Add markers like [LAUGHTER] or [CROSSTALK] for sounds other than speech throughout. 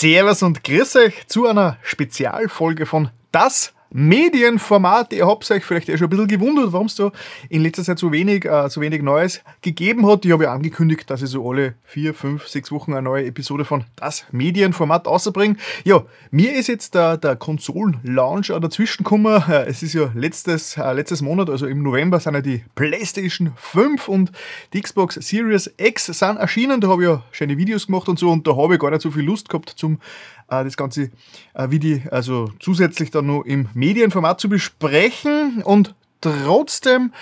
Servus und grüß euch zu einer Spezialfolge von Das Medienformat. Ihr habt euch vielleicht eh schon ein bisschen gewundert, warum es da in letzter Zeit so wenig, äh, so wenig Neues gegeben hat. Ich habe ja angekündigt, dass ich so alle vier, fünf, sechs Wochen eine neue Episode von das Medienformat außerbringe. Ja, mir ist jetzt der, der Konsolen-Launch dazwischen gekommen. Äh, es ist ja letztes, äh, letztes Monat, also im November, sind ja die PlayStation 5 und die Xbox Series X sind erschienen. Da habe ich ja schöne Videos gemacht und so und da habe ich gar nicht so viel Lust gehabt zum das Ganze äh, wie die, also zusätzlich dann noch im Medienformat zu besprechen. Und trotzdem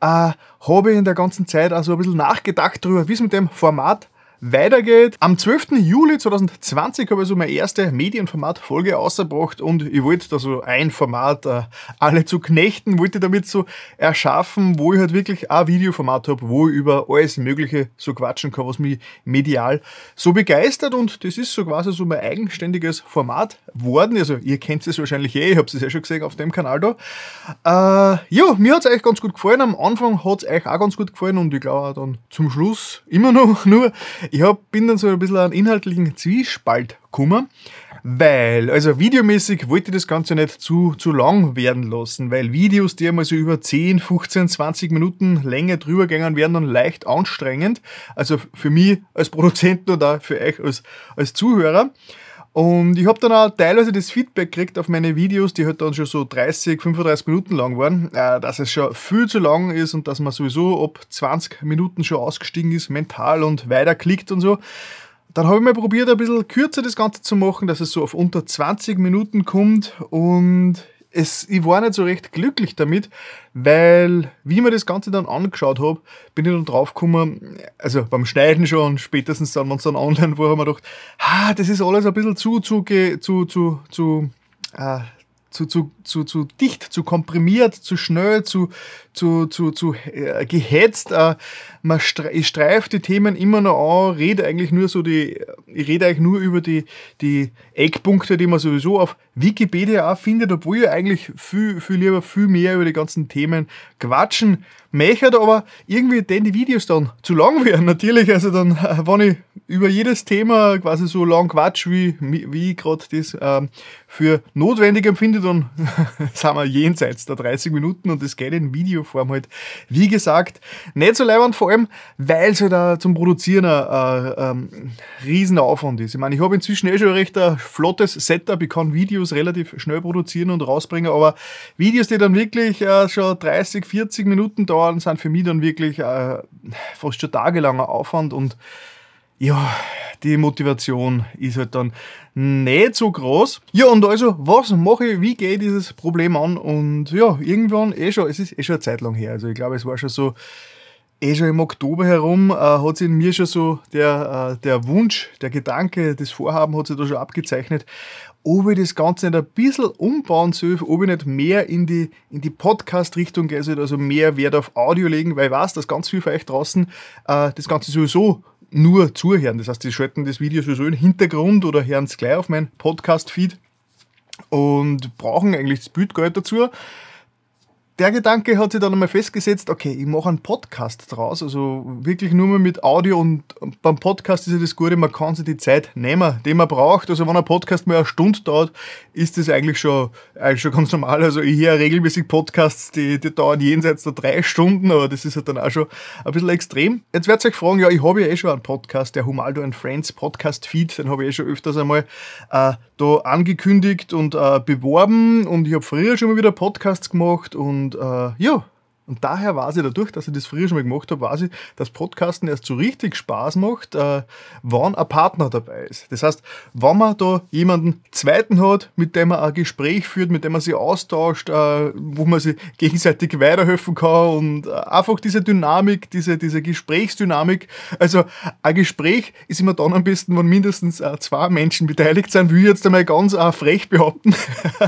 äh, habe ich in der ganzen Zeit also ein bisschen nachgedacht darüber, wie es mit dem Format weitergeht. Am 12. Juli 2020 habe ich so meine erste Medienformat-Folge ausgebracht und ich wollte da so ein Format, äh, alle zu knechten, wollte damit so erschaffen, wo ich halt wirklich ein Videoformat habe, wo ich über alles Mögliche so quatschen kann, was mich medial so begeistert und das ist so quasi so mein eigenständiges Format worden. Also ihr kennt es wahrscheinlich eh, ich habe es ja schon gesehen auf dem Kanal da. Äh, ja, mir hat es eigentlich ganz gut gefallen. Am Anfang hat es euch auch ganz gut gefallen und ich glaube dann zum Schluss immer noch [LAUGHS] nur ich hab, bin dann so ein bisschen an inhaltlichen Zwiespalt gekommen, weil, also videomäßig wollte ich das Ganze nicht zu, zu lang werden lassen, weil Videos, die einmal so über 10, 15, 20 Minuten Länge drüber gehen, werden dann leicht anstrengend. Also für mich als Produzenten auch für euch als, als Zuhörer. Und ich habe dann auch teilweise das Feedback gekriegt auf meine Videos, die halt dann schon so 30, 35 Minuten lang waren, äh, dass es schon viel zu lang ist und dass man sowieso ab 20 Minuten schon ausgestiegen ist, mental und weiterklickt und so. Dann habe ich mal probiert, ein bisschen kürzer das Ganze zu machen, dass es so auf unter 20 Minuten kommt und es, ich war nicht so recht glücklich damit, weil, wie ich mir das Ganze dann angeschaut habe, bin ich dann draufgekommen, also beim Schneiden schon spätestens dann, wenn es dann online war, haben wir gedacht, ah, das ist alles ein bisschen zu, zu, zu, zu, zu, äh, zu, zu, zu, zu dicht, zu komprimiert, zu schnell, zu, zu, zu, zu äh, gehetzt. Äh, man stre ich streife die Themen immer noch an, rede eigentlich nur so die, ich rede eigentlich nur über die, die Eckpunkte, die man sowieso auf Wikipedia auch findet, obwohl ich eigentlich viel, viel lieber viel mehr über die ganzen Themen quatschen möchte, aber irgendwie denn die Videos dann zu lang werden, natürlich. Also dann, äh, wenn ich über jedes Thema quasi so lang quatsch, wie, wie ich gerade das ähm, für notwendig empfinde, dann [LAUGHS] sind wir jenseits der 30 Minuten und das geht in Videoform halt, wie gesagt, nicht so leibend, vor allem, weil es halt auch zum Produzieren ein, ein, ein Riesenaufwand ist. Ich meine, ich habe inzwischen eh schon recht ein flottes Setup, ich kann Videos relativ schnell produzieren und rausbringen, aber Videos, die dann wirklich äh, schon 30, 40 Minuten dauern, sind für mich dann wirklich äh, fast schon tagelanger Aufwand und ja, die Motivation ist halt dann nicht so groß. Ja, und also, was mache ich, wie gehe ich dieses Problem an? Und ja, irgendwann, eh schon, es ist eh schon eine Zeit lang her. Also ich glaube, es war schon so, eh schon im Oktober herum, äh, hat sich in mir schon so der, äh, der Wunsch, der Gedanke, das Vorhaben hat sich da schon abgezeichnet, ob ich das Ganze nicht ein bisschen umbauen soll, ob ich nicht mehr in die, in die Podcast-Richtung gehe, also mehr Wert auf Audio legen, weil ich weiß, dass ganz viel für euch draußen äh, das Ganze sowieso nur zuhören. Das heißt, die schalten das Video sowieso im Hintergrund oder hören es gleich auf meinen Podcast-Feed und brauchen eigentlich das Bild dazu der Gedanke hat sich dann einmal festgesetzt, okay, ich mache einen Podcast draus, also wirklich nur mal mit Audio und beim Podcast ist ja das Gute, man kann sich die Zeit nehmen, die man braucht. Also wenn ein Podcast mal eine Stunde dauert, ist das eigentlich schon, eigentlich schon ganz normal. Also ich höre regelmäßig Podcasts, die, die dauern jenseits der drei Stunden, aber das ist halt dann auch schon ein bisschen extrem. Jetzt werdet ihr euch fragen, ja, ich habe ja eh schon einen Podcast, der Humaldo and Friends Podcast Feed, den habe ich eh schon öfters einmal äh, da angekündigt und äh, beworben und ich habe früher schon mal wieder Podcasts gemacht und äh, ja, und daher weiß ich dadurch, dass ich das früher schon mal gemacht habe, weiß ich, dass Podcasten erst so richtig Spaß macht, äh, wenn ein Partner dabei ist. Das heißt, wenn man da jemanden zweiten hat, mit dem man ein Gespräch führt, mit dem man sich austauscht, äh, wo man sich gegenseitig weiterhelfen kann und äh, einfach diese Dynamik, diese, diese Gesprächsdynamik. Also ein Gespräch ist immer dann am besten, wenn mindestens äh, zwei Menschen beteiligt sind, will ich jetzt einmal ganz äh, frech behaupten.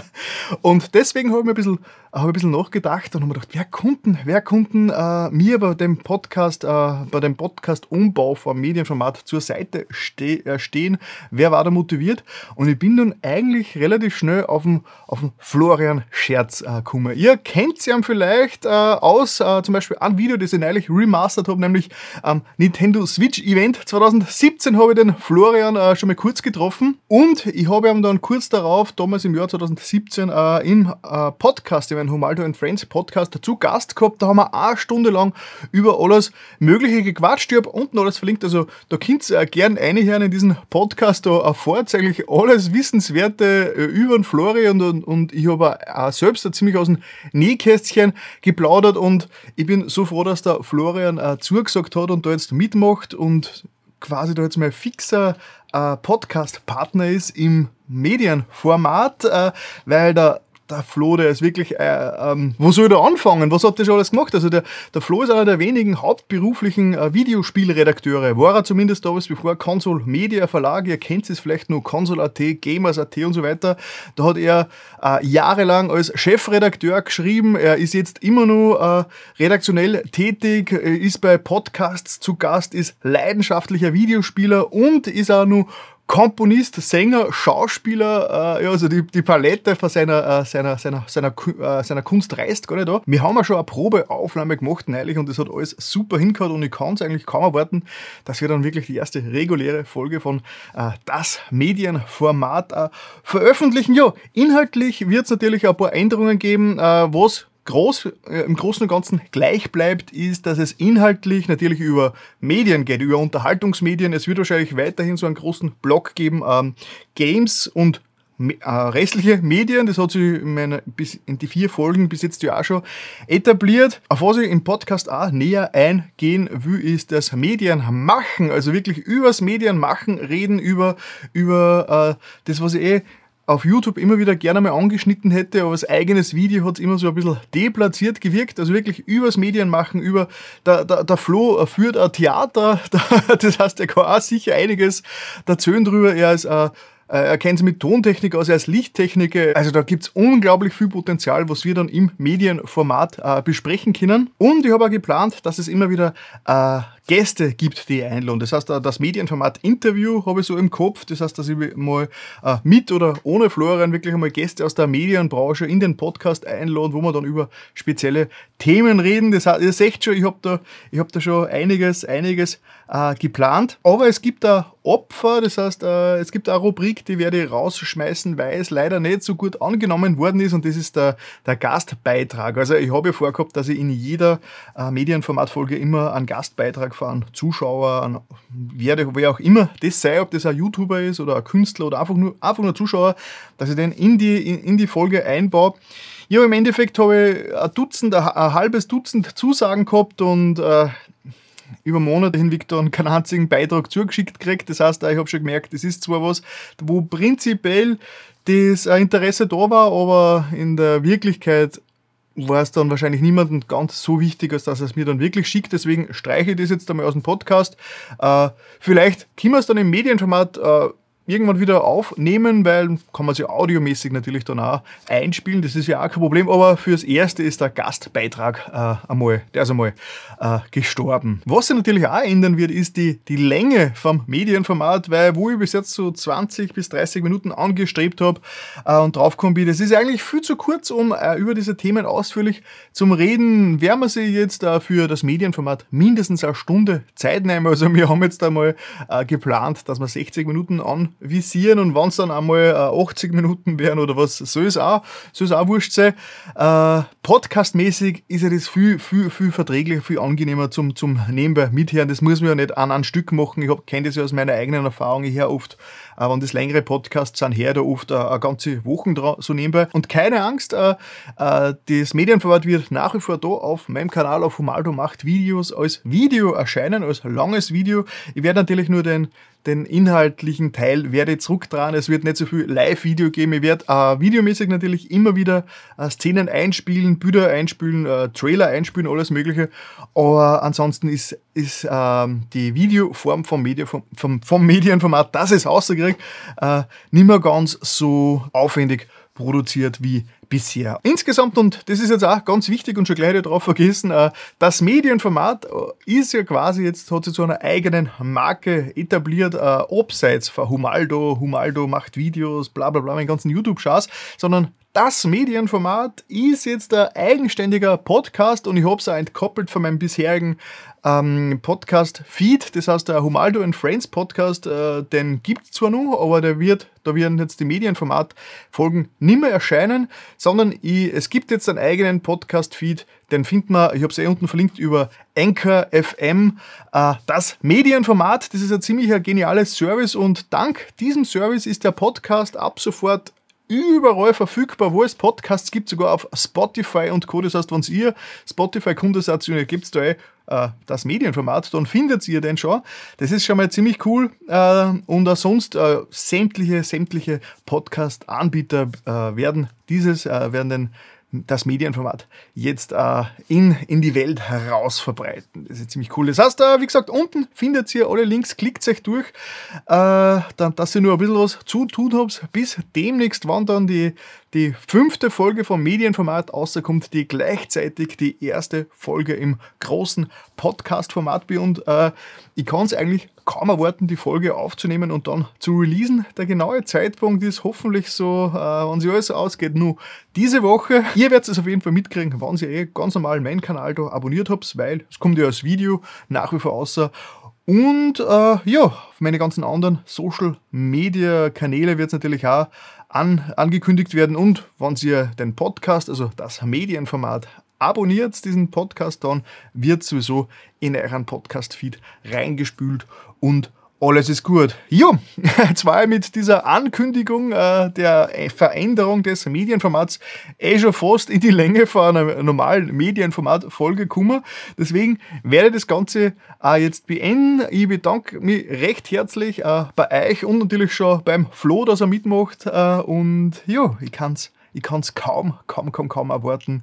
[LAUGHS] und deswegen habe ich mir ein bisschen, hab ein bisschen nachgedacht und habe mir gedacht, wer kommt kunden, wer kunden äh, mir bei dem Podcast, äh, bei dem Podcast-Umbau vom Medienformat zur Seite ste äh, stehen? Wer war da motiviert? Und ich bin nun eigentlich relativ schnell auf den, auf Florian Scherz äh, gekommen. Ihr kennt ihn vielleicht äh, aus äh, zum Beispiel ein Video, das ich neulich remastert habe, nämlich am Nintendo Switch Event 2017 habe ich den Florian schon mal kurz getroffen und ich habe ihn dann kurz darauf, damals im Jahr 2017, äh, im Podcast, meinem Humaldo and Friends Podcast, zu Gast gehabt. Da haben wir eine Stunde lang über alles Mögliche gequatscht. Ich habe unten alles verlinkt, also da könnt ihr äh, gern reinhören in diesen Podcast. Da erfahrt eigentlich alles Wissenswerte äh, über den Florian und, und ich habe auch selbst ziemlich aus dem Nähkästchen geplaudert und ich bin so froh, dass der Florian äh, zugesagt hat und da jetzt mitmacht und quasi da jetzt mal fixer äh, Podcast-Partner ist im Medienformat, äh, weil der der Flo, der ist wirklich, äh, ähm, wo soll er anfangen? Was hat der schon alles gemacht? Also der, der Flo ist einer der wenigen hauptberuflichen äh, Videospielredakteure. War er zumindest damals bevor Console Media Verlag, ihr kennt es vielleicht nur Console.at, Gamers.at und so weiter. Da hat er äh, jahrelang als Chefredakteur geschrieben. Er ist jetzt immer nur äh, redaktionell tätig, ist bei Podcasts zu Gast, ist leidenschaftlicher Videospieler und ist auch nur Komponist, Sänger, Schauspieler, äh, ja, also die, die Palette von seiner, äh, seiner, seiner, seiner, äh, seiner Kunst reißt gar nicht da. Wir haben ja schon eine Probeaufnahme gemacht neulich und das hat alles super hingehört und ich kann es eigentlich kaum erwarten, dass wir dann wirklich die erste reguläre Folge von äh, das Medienformat äh, veröffentlichen. Ja, inhaltlich wird es natürlich ein paar Änderungen geben, äh, was groß, äh, im Großen und Ganzen gleich bleibt, ist, dass es inhaltlich natürlich über Medien geht, über Unterhaltungsmedien. Es wird wahrscheinlich weiterhin so einen großen Block geben, ähm, Games und äh, restliche Medien, das hat sich in, meine, bis in die vier Folgen bis jetzt ja auch schon etabliert. Auf was ich im Podcast auch näher eingehen will, ist das Medienmachen, also wirklich übers Medienmachen reden, über, über äh, das, was ich eh auf YouTube immer wieder gerne mal angeschnitten hätte, aber als eigenes Video hat es immer so ein bisschen deplatziert gewirkt. Also wirklich übers Medienmachen, über der, der, der Flo führt ein Theater, [LAUGHS] das heißt, er kann auch sicher einiges erzählen drüber. Er ist ein äh, er kennt sich mit Tontechnik aus, er ist Lichttechniker. Also da gibt es unglaublich viel Potenzial, was wir dann im Medienformat äh, besprechen können. Und ich habe auch geplant, dass es immer wieder äh, Gäste gibt, die ich einladen. Das heißt, äh, das Medienformat Interview habe ich so im Kopf. Das heißt, dass ich mal äh, mit oder ohne Florian wirklich einmal Gäste aus der Medienbranche in den Podcast einladen, wo wir dann über spezielle Themen reden. Das heißt, ihr seht schon, ich habe da, hab da schon einiges, einiges äh, geplant. Aber es gibt da Opfer, das heißt, äh, es gibt eine Rubrik, die werde ich rausschmeißen, weil es leider nicht so gut angenommen worden ist und das ist der, der Gastbeitrag. Also ich habe ja vorgehabt, dass ich in jeder äh, Medienformatfolge immer einen Gastbeitrag von Zuschauer, an wer, wer auch immer das sei, ob das ein YouTuber ist oder ein Künstler oder einfach nur, einfach nur Zuschauer, dass ich den in die, in, in die Folge einbaue. Ja, im Endeffekt habe ich ein Dutzend, ein halbes Dutzend Zusagen gehabt und äh, über Monate hinweg dann keinen einzigen Beitrag zugeschickt gekriegt. Das heißt, ich habe schon gemerkt, das ist zwar was, wo prinzipiell das Interesse da war, aber in der Wirklichkeit war es dann wahrscheinlich niemandem ganz so wichtig, als dass er es mir dann wirklich schickt. Deswegen streiche ich das jetzt einmal aus dem Podcast. Äh, vielleicht können wir es dann im Medienformat äh, irgendwann wieder aufnehmen, weil kann man sich audiomäßig natürlich dann auch einspielen. Das ist ja auch kein Problem. Aber fürs Erste ist der Gastbeitrag äh, einmal, der ist einmal äh, gestorben. Was sich natürlich auch ändern wird, ist die, die Länge vom Medienformat, weil wo ich bis jetzt so 20 bis 30 Minuten angestrebt habe äh, und draufgekommen bin, das ist eigentlich viel zu kurz, um äh, über diese Themen ausführlich zum Reden. Werden wir sich jetzt äh, für das Medienformat mindestens eine Stunde Zeit nehmen. Also wir haben jetzt einmal äh, geplant, dass wir 60 Minuten an visieren und wenn es dann einmal äh, 80 Minuten wären oder was, soll es auch, soll es auch wurscht sein. Äh, Podcastmäßig ist ja das viel, viel, viel verträglicher, viel angenehmer zum, zum nebenbei mithören. Das muss man ja nicht an ein Stück machen. Ich kenne das ja aus meiner eigenen Erfahrung. Ich oft, äh, wenn das längere Podcasts sind, her da oft äh, ganze Wochen so nebenbei. Und keine Angst, äh, äh, das Medienverwalt wird nach wie vor da auf meinem Kanal auf Humaldo macht Videos als Video erscheinen, als langes Video. Ich werde natürlich nur den den inhaltlichen Teil werde ich zurückdrehen. Es wird nicht so viel Live-Video geben. Ich werde äh, videomäßig natürlich immer wieder äh, Szenen einspielen, Bilder einspielen, äh, Trailer einspielen, alles Mögliche. Aber ansonsten ist, ist ähm, die Videoform vom, Media, vom, vom, vom Medienformat, das es rauskriegt, äh, nicht mehr ganz so aufwendig produziert wie bisher. Insgesamt, und das ist jetzt auch ganz wichtig und schon gleich darauf vergessen, äh, das Medienformat äh, ist ja quasi jetzt, hat sich zu einer eigenen Marke etabliert, äh, abseits von Humaldo, Humaldo macht Videos, bla bla bla, meinen ganzen YouTube-Shows, sondern das Medienformat ist jetzt ein eigenständiger Podcast und ich habe es auch entkoppelt von meinem bisherigen ähm, Podcast-Feed. Das heißt, der Humaldo and Friends Podcast, äh, den gibt es zwar noch, aber der wird, da werden jetzt die Medienformat-Folgen nicht mehr erscheinen, sondern ich, es gibt jetzt einen eigenen Podcast-Feed, den findet man, ich habe es eh unten verlinkt, über Anchor FM. Äh, das Medienformat, das ist ein ziemlich geniales Service und dank diesem Service ist der Podcast ab sofort überall verfügbar, wo es Podcasts gibt, sogar auf Spotify und Co. Das heißt, wenn ihr Spotify-Kunde seid, gibt es da eh äh, das Medienformat, dann findet ihr den schon. Das ist schon mal ziemlich cool. Äh, und auch sonst äh, sämtliche, sämtliche Podcast-Anbieter werden dieses, werden den das Medienformat jetzt äh, in, in die Welt heraus verbreiten. Das ist ziemlich cool. Das heißt, äh, wie gesagt, unten findet ihr alle Links, klickt euch durch, äh, dann, dass ihr nur ein bisschen was zu tun habt. Bis demnächst, wann dann die, die fünfte Folge vom Medienformat außerkommt, die gleichzeitig die erste Folge im großen Podcast-Format bin. Und äh, ich kann es eigentlich kaum erwarten, die Folge aufzunehmen und dann zu releasen. Der genaue Zeitpunkt ist hoffentlich so, äh, wenn sich alles ausgeht, nur diese Woche. Ihr werdet es auf jeden Fall mitkriegen, wenn ihr eh ganz normal meinen Kanal da abonniert habt, weil es kommt ja als Video nach wie vor außer. Und äh, ja, auf meine ganzen anderen Social Media Kanäle wird es natürlich auch an, angekündigt werden. Und wenn ihr den Podcast, also das Medienformat, abonniert, diesen Podcast, dann wird sowieso in euren Podcast-Feed reingespült und alles ist gut. Jo, [LAUGHS] jetzt war ich mit dieser Ankündigung äh, der Veränderung des Medienformats eh schon fast in die Länge von einer normalen Medienformat-Folge gekommen. Deswegen werde ich das Ganze äh, jetzt beenden. Ich bedanke mich recht herzlich äh, bei euch und natürlich schon beim Flo, dass er mitmacht. Äh, und ja, ich kann es ich kann's kaum, kaum, kaum, kaum erwarten,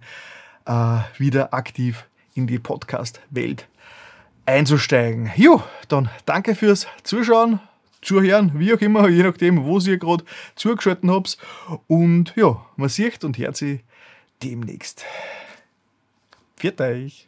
äh, wieder aktiv in die Podcast-Welt einzusteigen. Jo, dann danke fürs Zuschauen, Zuhören, wie auch immer, je nachdem, wo ihr gerade zugeschaltet habt. Und ja, man sieht und hört sich demnächst. Viert euch!